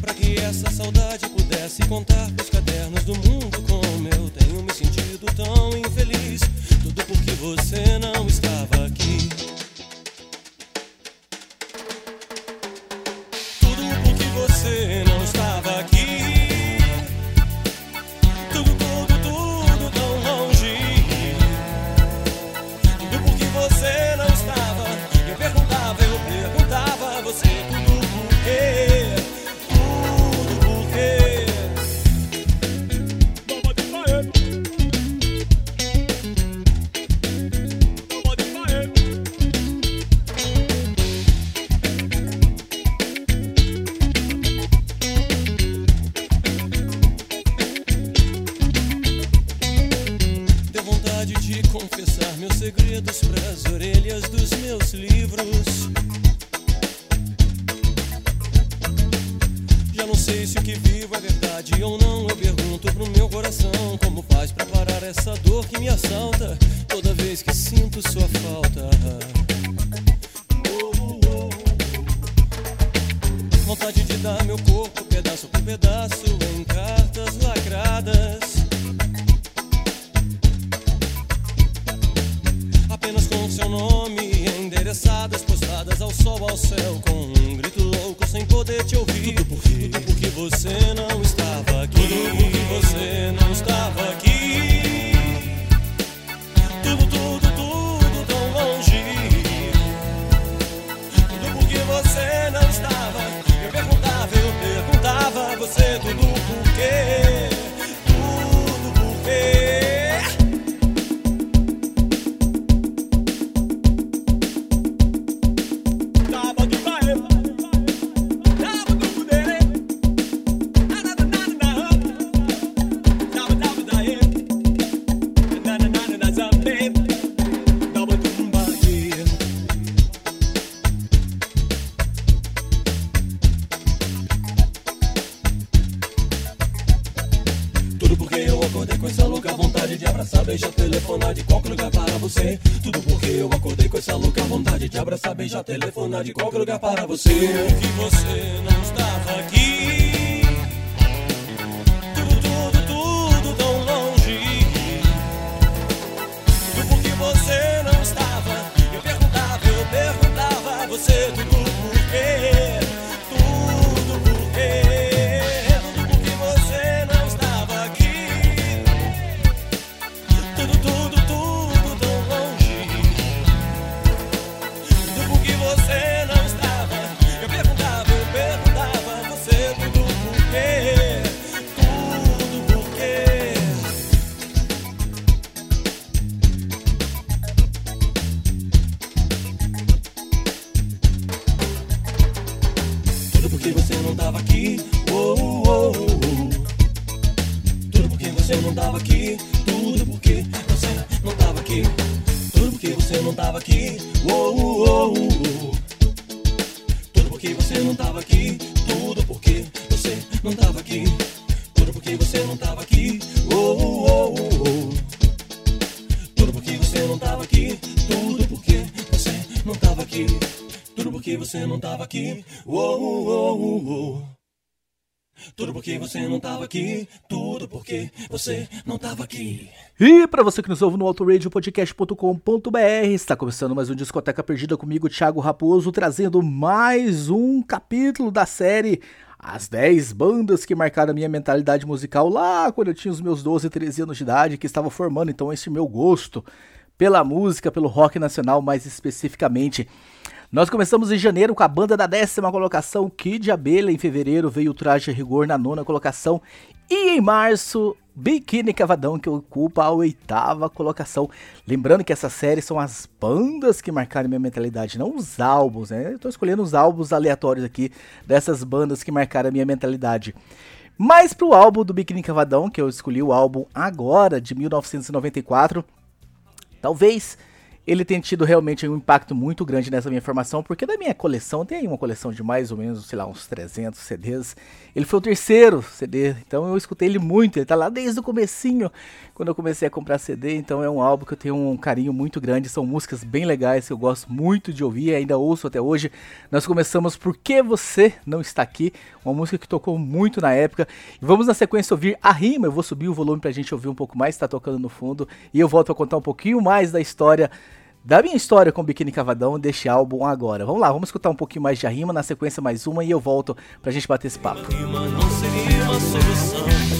Para que essa saudade pudesse contar pros cadernos do mundo como eu tenho me sentido tão infeliz. Tudo porque você não estava aqui. de confessar meus segredos pras orelhas dos meus livros. Já não sei se o que vivo é verdade ou não. Eu pergunto pro meu coração como faz pra parar essa dor que me assalta toda vez que sinto sua falta. Vontade de dar meu corpo pedaço por pedaço em cartas lacradas. nome endereçadas, postadas ao sol, ao céu, com um grito louco sem poder te ouvir. Tudo porque, tudo porque você não estava aqui. Tudo porque você não estava aqui. não tava aqui. Tudo porque você não tava aqui, tudo porque você não tava aqui. E para você que nos ouve no autoradiopodcast.com.br, está começando mais um Discoteca Perdida comigo, Thiago Raposo, trazendo mais um capítulo da série As 10 bandas que marcaram a minha mentalidade musical lá quando eu tinha os meus 12, 13 anos de idade, que estava formando então esse meu gosto pela música, pelo rock nacional mais especificamente. Nós começamos em janeiro com a banda da décima colocação, Kid Abelha. Em fevereiro veio o Traje Rigor na nona colocação. E em março, Biquíni Cavadão, que ocupa a oitava colocação. Lembrando que essa série são as bandas que marcaram minha mentalidade, não os álbuns, né? Eu tô escolhendo os álbuns aleatórios aqui dessas bandas que marcaram minha mentalidade. Mas pro álbum do Biquíni Cavadão, que eu escolhi o álbum agora, de 1994, talvez ele tem tido realmente um impacto muito grande nessa minha formação, porque da minha coleção, tem aí uma coleção de mais ou menos, sei lá, uns 300 CDs. Ele foi o terceiro CD, então eu escutei ele muito, ele tá lá desde o comecinho, quando eu comecei a comprar CD, então é um álbum que eu tenho um carinho muito grande, são músicas bem legais que eu gosto muito de ouvir, ainda ouço até hoje. Nós começamos Por Que Você Não Está Aqui, uma música que tocou muito na época. E vamos na sequência ouvir a rima, eu vou subir o volume pra gente ouvir um pouco mais, tá tocando no fundo, e eu volto a contar um pouquinho mais da história da minha história com o Biquíni Cavadão deste álbum agora. Vamos lá, vamos escutar um pouquinho mais de rima, na sequência mais uma e eu volto pra gente bater esse papo. Rima não seria uma solução.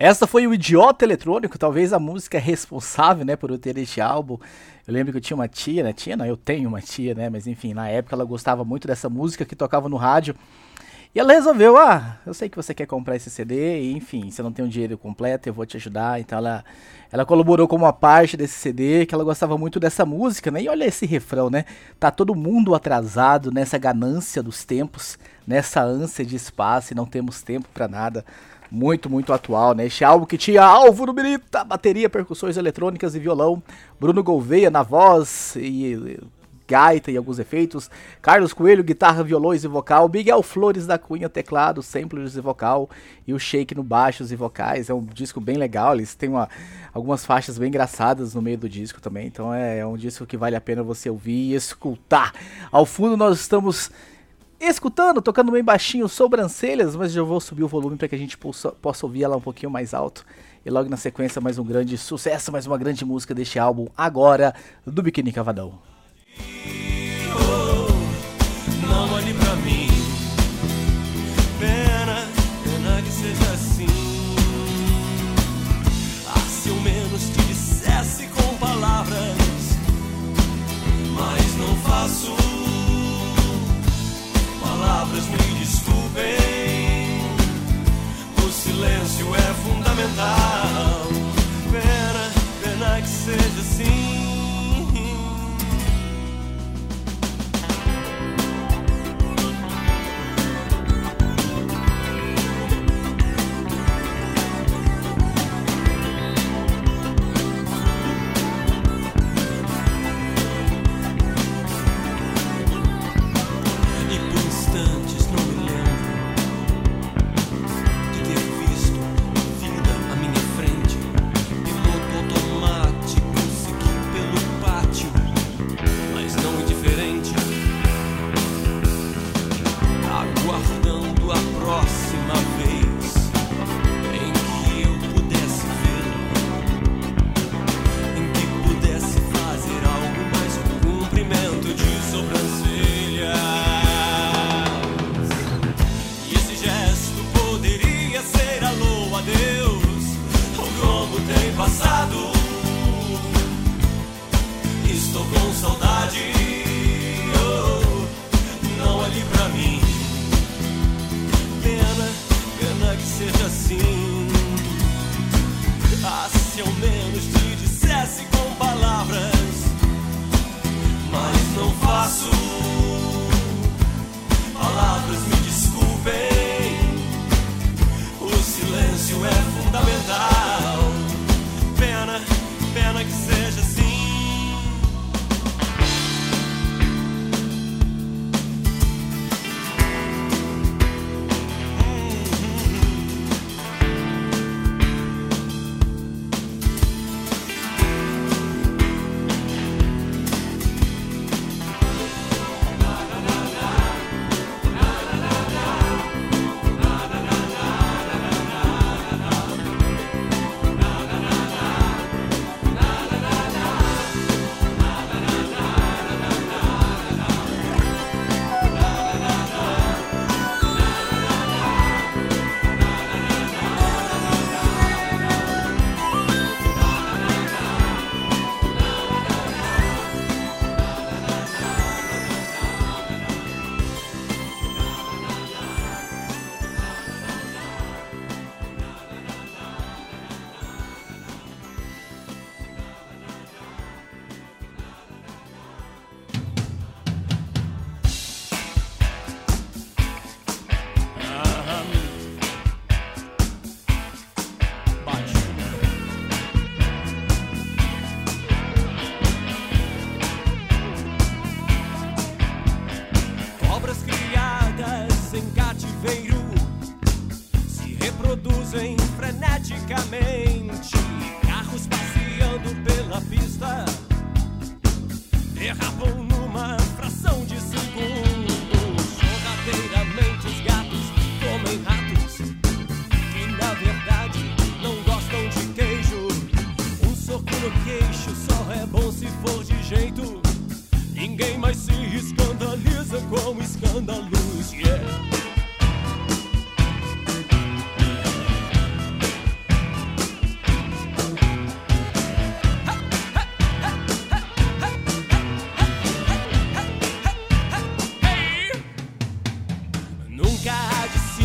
Essa foi o Idiota Eletrônico, talvez a música responsável, né, por eu ter este álbum. Eu lembro que eu tinha uma tia, né, tia não, eu tenho uma tia, né, mas enfim, na época ela gostava muito dessa música que tocava no rádio. E ela resolveu, ah, eu sei que você quer comprar esse CD, e, enfim, você não tem o dinheiro completo, eu vou te ajudar. Então ela, ela colaborou como uma parte desse CD, que ela gostava muito dessa música, né? E olha esse refrão, né? Tá todo mundo atrasado nessa ganância dos tempos, nessa ânsia de espaço e não temos tempo pra nada. Muito, muito atual, né? Este álbum que tinha Álvaro Mirita, bateria, percussões eletrônicas e violão, Bruno Gouveia na voz e gaita e alguns efeitos, Carlos Coelho, guitarra, violões e vocal, Miguel Flores da Cunha, teclado, samplers e vocal, e o Shake no baixos e vocais. É um disco bem legal, eles têm uma, algumas faixas bem engraçadas no meio do disco também, então é, é um disco que vale a pena você ouvir e escutar. Ao fundo nós estamos escutando, tocando bem baixinho, sobrancelhas, mas já vou subir o volume para que a gente possa, possa ouvir ela um pouquinho mais alto. E logo na sequência, mais um grande sucesso, mais uma grande música deste álbum, agora, do Biquíni Cavadão. Não é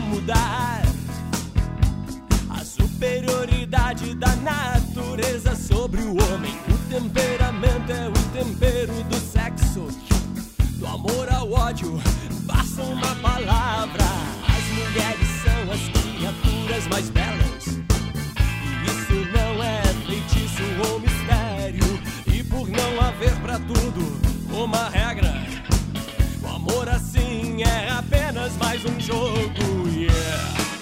mudar a superioridade da natureza sobre o homem. O temperamento é o tempero do sexo, do amor ao ódio. Basta uma palavra. As mulheres são as criaturas mais belas. E isso não é feitiço ou mistério. E por não haver pra tudo uma regra. O amor assim apenas mais um jogo, yeah.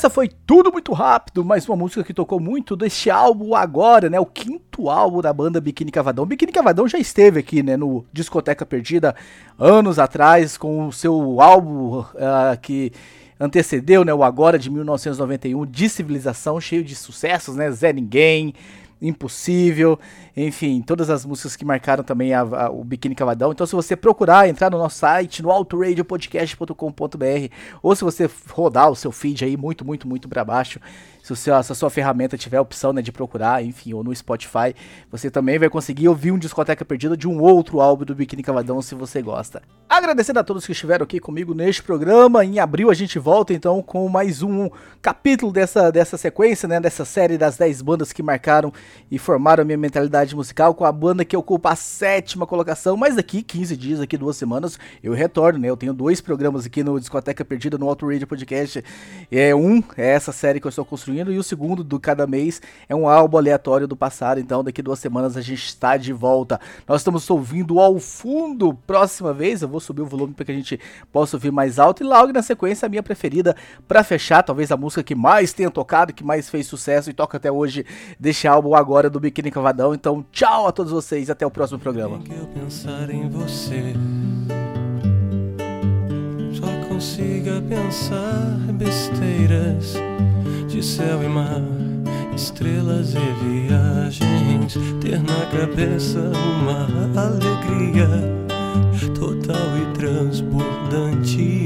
Essa foi tudo muito rápido, mas uma música que tocou muito deste álbum agora, né? O quinto álbum da banda Biquíni Cavadão. Biquíni Cavadão já esteve aqui, né, no Discoteca Perdida anos atrás com o seu álbum ah, que antecedeu, né, o agora de 1991, de civilização, cheio de sucessos, né? Zé Ninguém, Impossível, enfim, todas as músicas que marcaram também a- a- o Biquíni Cavadão. Então, se você procurar, entrar no nosso site, no autoradiopodcast.com.br, ou se você rodar o seu feed aí muito, muito, muito pra baixo, se, o seu, se a sua ferramenta tiver a opção né, de procurar, enfim, ou no Spotify, você também vai conseguir ouvir um Discoteca Perdida de um outro álbum do Biquíni Cavadão, se você gosta. Agradecendo a todos que estiveram aqui comigo neste programa. Em abril a gente volta então com mais um capítulo dessa, dessa sequência, né, dessa série das 10 bandas que marcaram e formaram a minha mentalidade musical, com a banda que ocupa a sétima colocação. Mas daqui 15 dias, aqui duas semanas, eu retorno, né? Eu tenho dois programas aqui no Discoteca Perdida, no Auto Radio Podcast. É um, é essa série que eu estou construindo, e o segundo do cada mês é um álbum aleatório do passado. Então, daqui duas semanas a gente está de volta. Nós estamos ouvindo ao fundo. Próxima vez eu vou subir o volume para que a gente possa ouvir mais alto. E logo na sequência, a minha preferida para fechar, talvez a música que mais tenha tocado, que mais fez sucesso e toca até hoje deste álbum agora do Biquíni Cavadão. Então, tchau a todos vocês até o próximo programa. Consiga pensar besteiras De céu e mar, estrelas e viagens Ter na cabeça uma alegria Total e transbordante.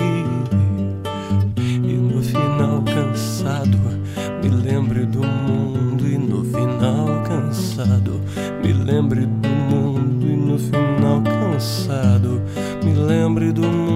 E no final cansado Me lembre do mundo e no final cansado Me lembre do mundo e no final cansado Me lembre do mundo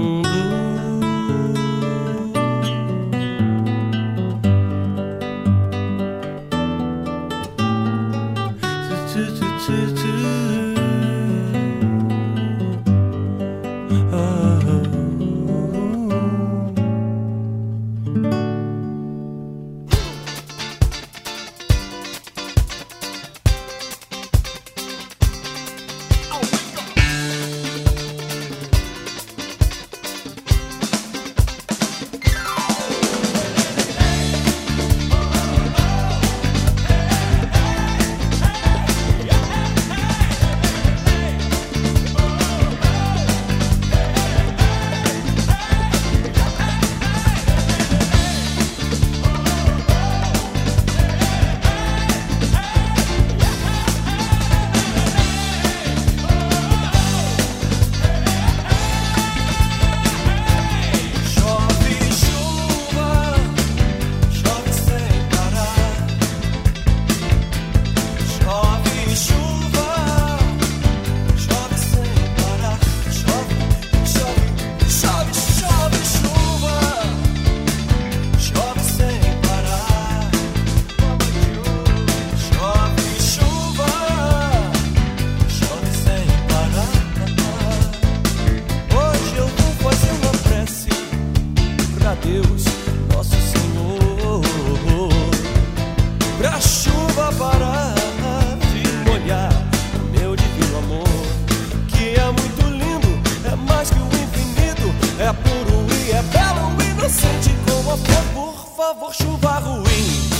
é belo, inocente como a flor. Por favor, chuva ruim,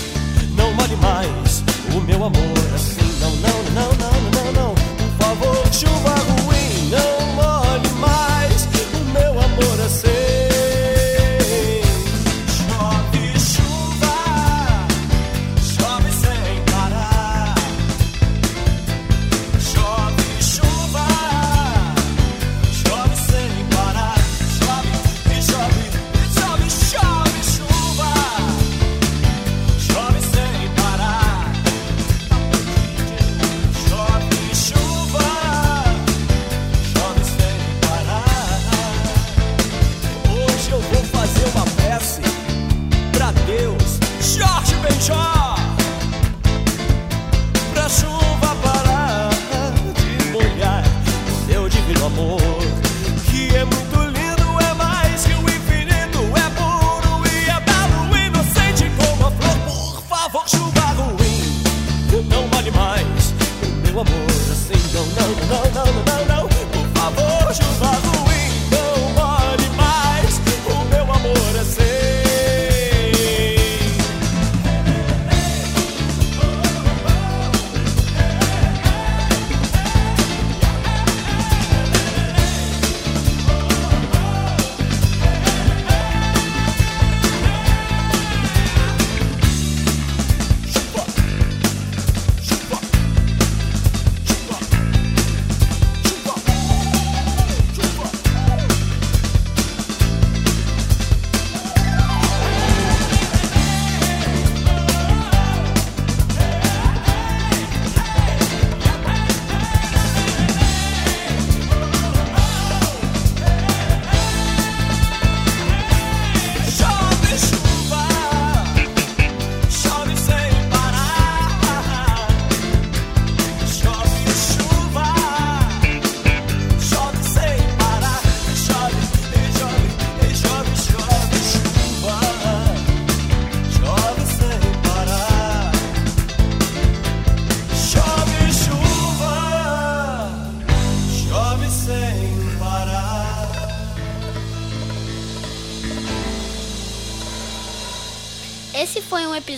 não vale mais o meu amor assim. Não, não, não, não, não, não. Por favor, chuva